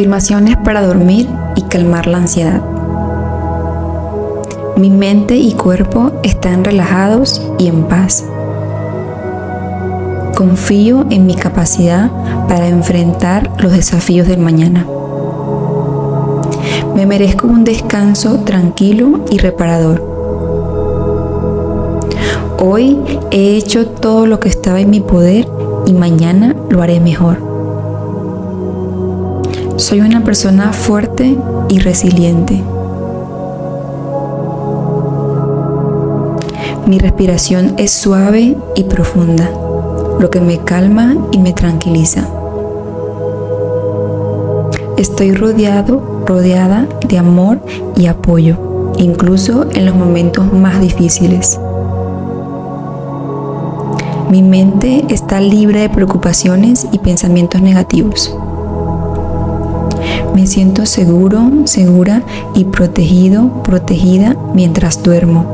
Afirmaciones para dormir y calmar la ansiedad. Mi mente y cuerpo están relajados y en paz. Confío en mi capacidad para enfrentar los desafíos del mañana. Me merezco un descanso tranquilo y reparador. Hoy he hecho todo lo que estaba en mi poder y mañana lo haré mejor. Soy una persona fuerte y resiliente. Mi respiración es suave y profunda, lo que me calma y me tranquiliza. Estoy rodeado, rodeada de amor y apoyo, incluso en los momentos más difíciles. Mi mente está libre de preocupaciones y pensamientos negativos. Me siento seguro, segura y protegido, protegida mientras duermo.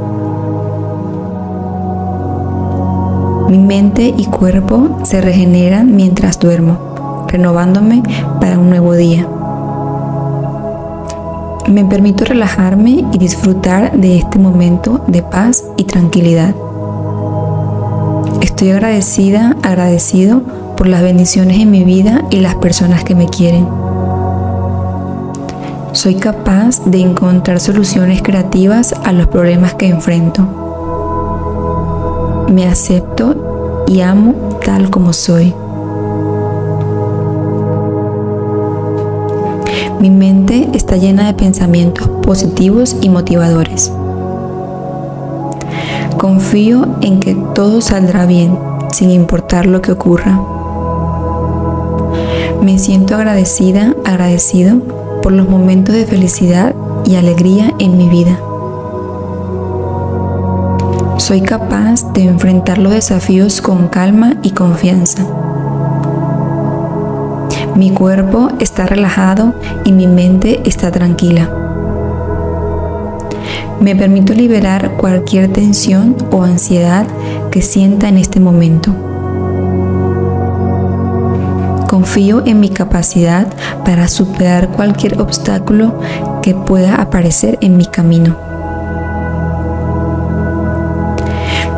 Mi mente y cuerpo se regeneran mientras duermo, renovándome para un nuevo día. Me permito relajarme y disfrutar de este momento de paz y tranquilidad. Estoy agradecida, agradecido por las bendiciones en mi vida y las personas que me quieren. Soy capaz de encontrar soluciones creativas a los problemas que enfrento. Me acepto y amo tal como soy. Mi mente está llena de pensamientos positivos y motivadores. Confío en que todo saldrá bien, sin importar lo que ocurra. Me siento agradecida, agradecido por los momentos de felicidad y alegría en mi vida. Soy capaz de enfrentar los desafíos con calma y confianza. Mi cuerpo está relajado y mi mente está tranquila. Me permito liberar cualquier tensión o ansiedad que sienta en este momento. Confío en mi capacidad para superar cualquier obstáculo que pueda aparecer en mi camino.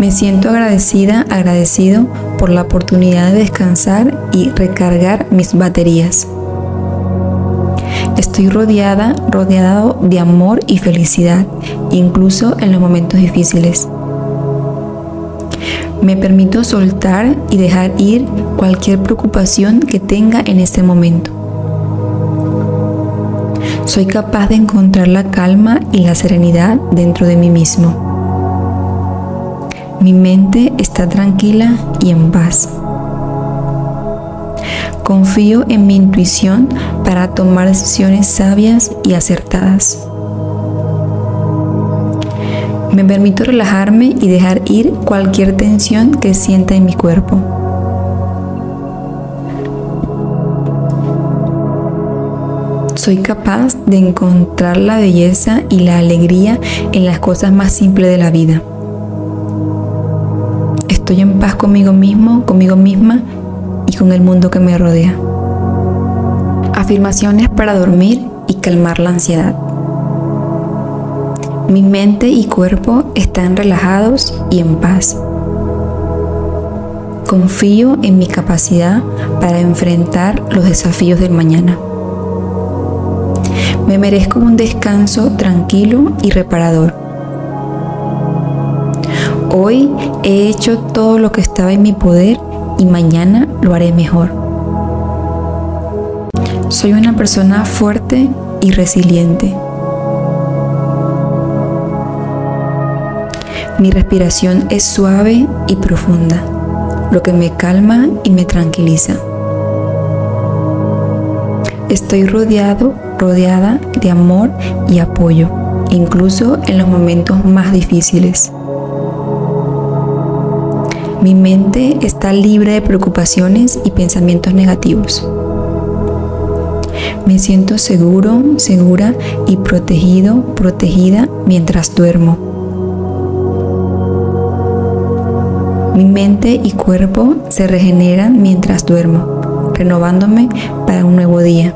Me siento agradecida, agradecido por la oportunidad de descansar y recargar mis baterías. Estoy rodeada, rodeado de amor y felicidad, incluso en los momentos difíciles. Me permito soltar y dejar ir cualquier preocupación que tenga en este momento. Soy capaz de encontrar la calma y la serenidad dentro de mí mismo. Mi mente está tranquila y en paz. Confío en mi intuición para tomar decisiones sabias y acertadas. Me permito relajarme y dejar ir cualquier tensión que sienta en mi cuerpo. Soy capaz de encontrar la belleza y la alegría en las cosas más simples de la vida. Estoy en paz conmigo mismo, conmigo misma y con el mundo que me rodea. Afirmaciones para dormir y calmar la ansiedad. Mi mente y cuerpo están relajados y en paz. Confío en mi capacidad para enfrentar los desafíos del mañana. Me merezco un descanso tranquilo y reparador. Hoy he hecho todo lo que estaba en mi poder y mañana lo haré mejor. Soy una persona fuerte y resiliente. Mi respiración es suave y profunda, lo que me calma y me tranquiliza. Estoy rodeado, rodeada de amor y apoyo, incluso en los momentos más difíciles. Mi mente está libre de preocupaciones y pensamientos negativos. Me siento seguro, segura y protegido, protegida mientras duermo. Mi mente y cuerpo se regeneran mientras duermo, renovándome para un nuevo día.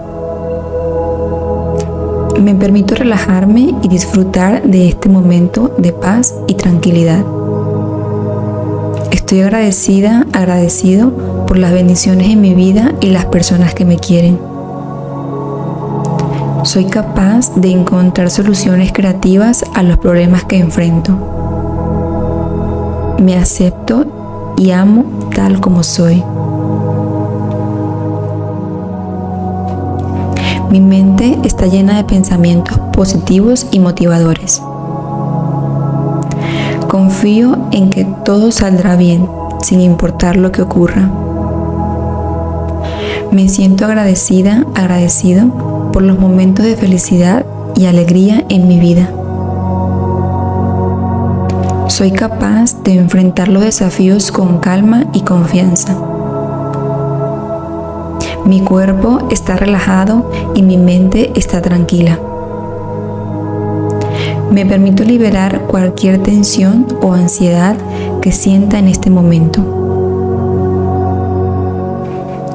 Me permito relajarme y disfrutar de este momento de paz y tranquilidad. Estoy agradecida, agradecido por las bendiciones en mi vida y las personas que me quieren. Soy capaz de encontrar soluciones creativas a los problemas que enfrento. Me acepto y amo tal como soy. Mi mente está llena de pensamientos positivos y motivadores. Confío en que todo saldrá bien, sin importar lo que ocurra. Me siento agradecida, agradecido por los momentos de felicidad y alegría en mi vida. Soy capaz de enfrentar los desafíos con calma y confianza. Mi cuerpo está relajado y mi mente está tranquila. Me permito liberar cualquier tensión o ansiedad que sienta en este momento.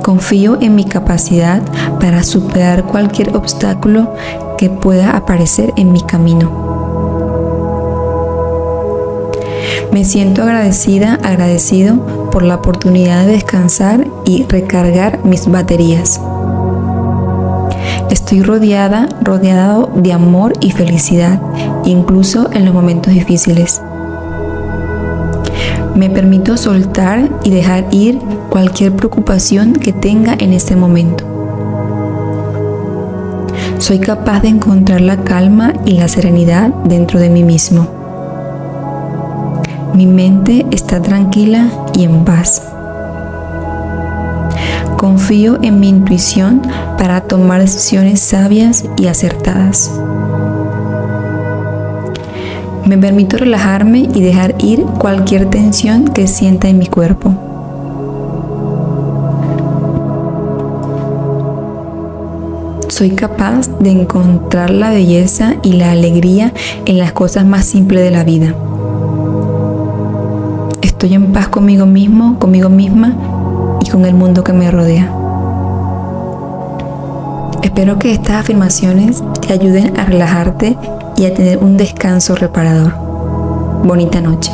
Confío en mi capacidad para superar cualquier obstáculo que pueda aparecer en mi camino. Me siento agradecida, agradecido por la oportunidad de descansar y recargar mis baterías. Estoy rodeada, rodeado de amor y felicidad, incluso en los momentos difíciles. Me permito soltar y dejar ir cualquier preocupación que tenga en este momento. Soy capaz de encontrar la calma y la serenidad dentro de mí mismo. Mi mente está tranquila y en paz. Confío en mi intuición para tomar decisiones sabias y acertadas. Me permito relajarme y dejar ir cualquier tensión que sienta en mi cuerpo. Soy capaz de encontrar la belleza y la alegría en las cosas más simples de la vida. Estoy en paz conmigo mismo, conmigo misma y con el mundo que me rodea. Espero que estas afirmaciones te ayuden a relajarte y a tener un descanso reparador. Bonita noche.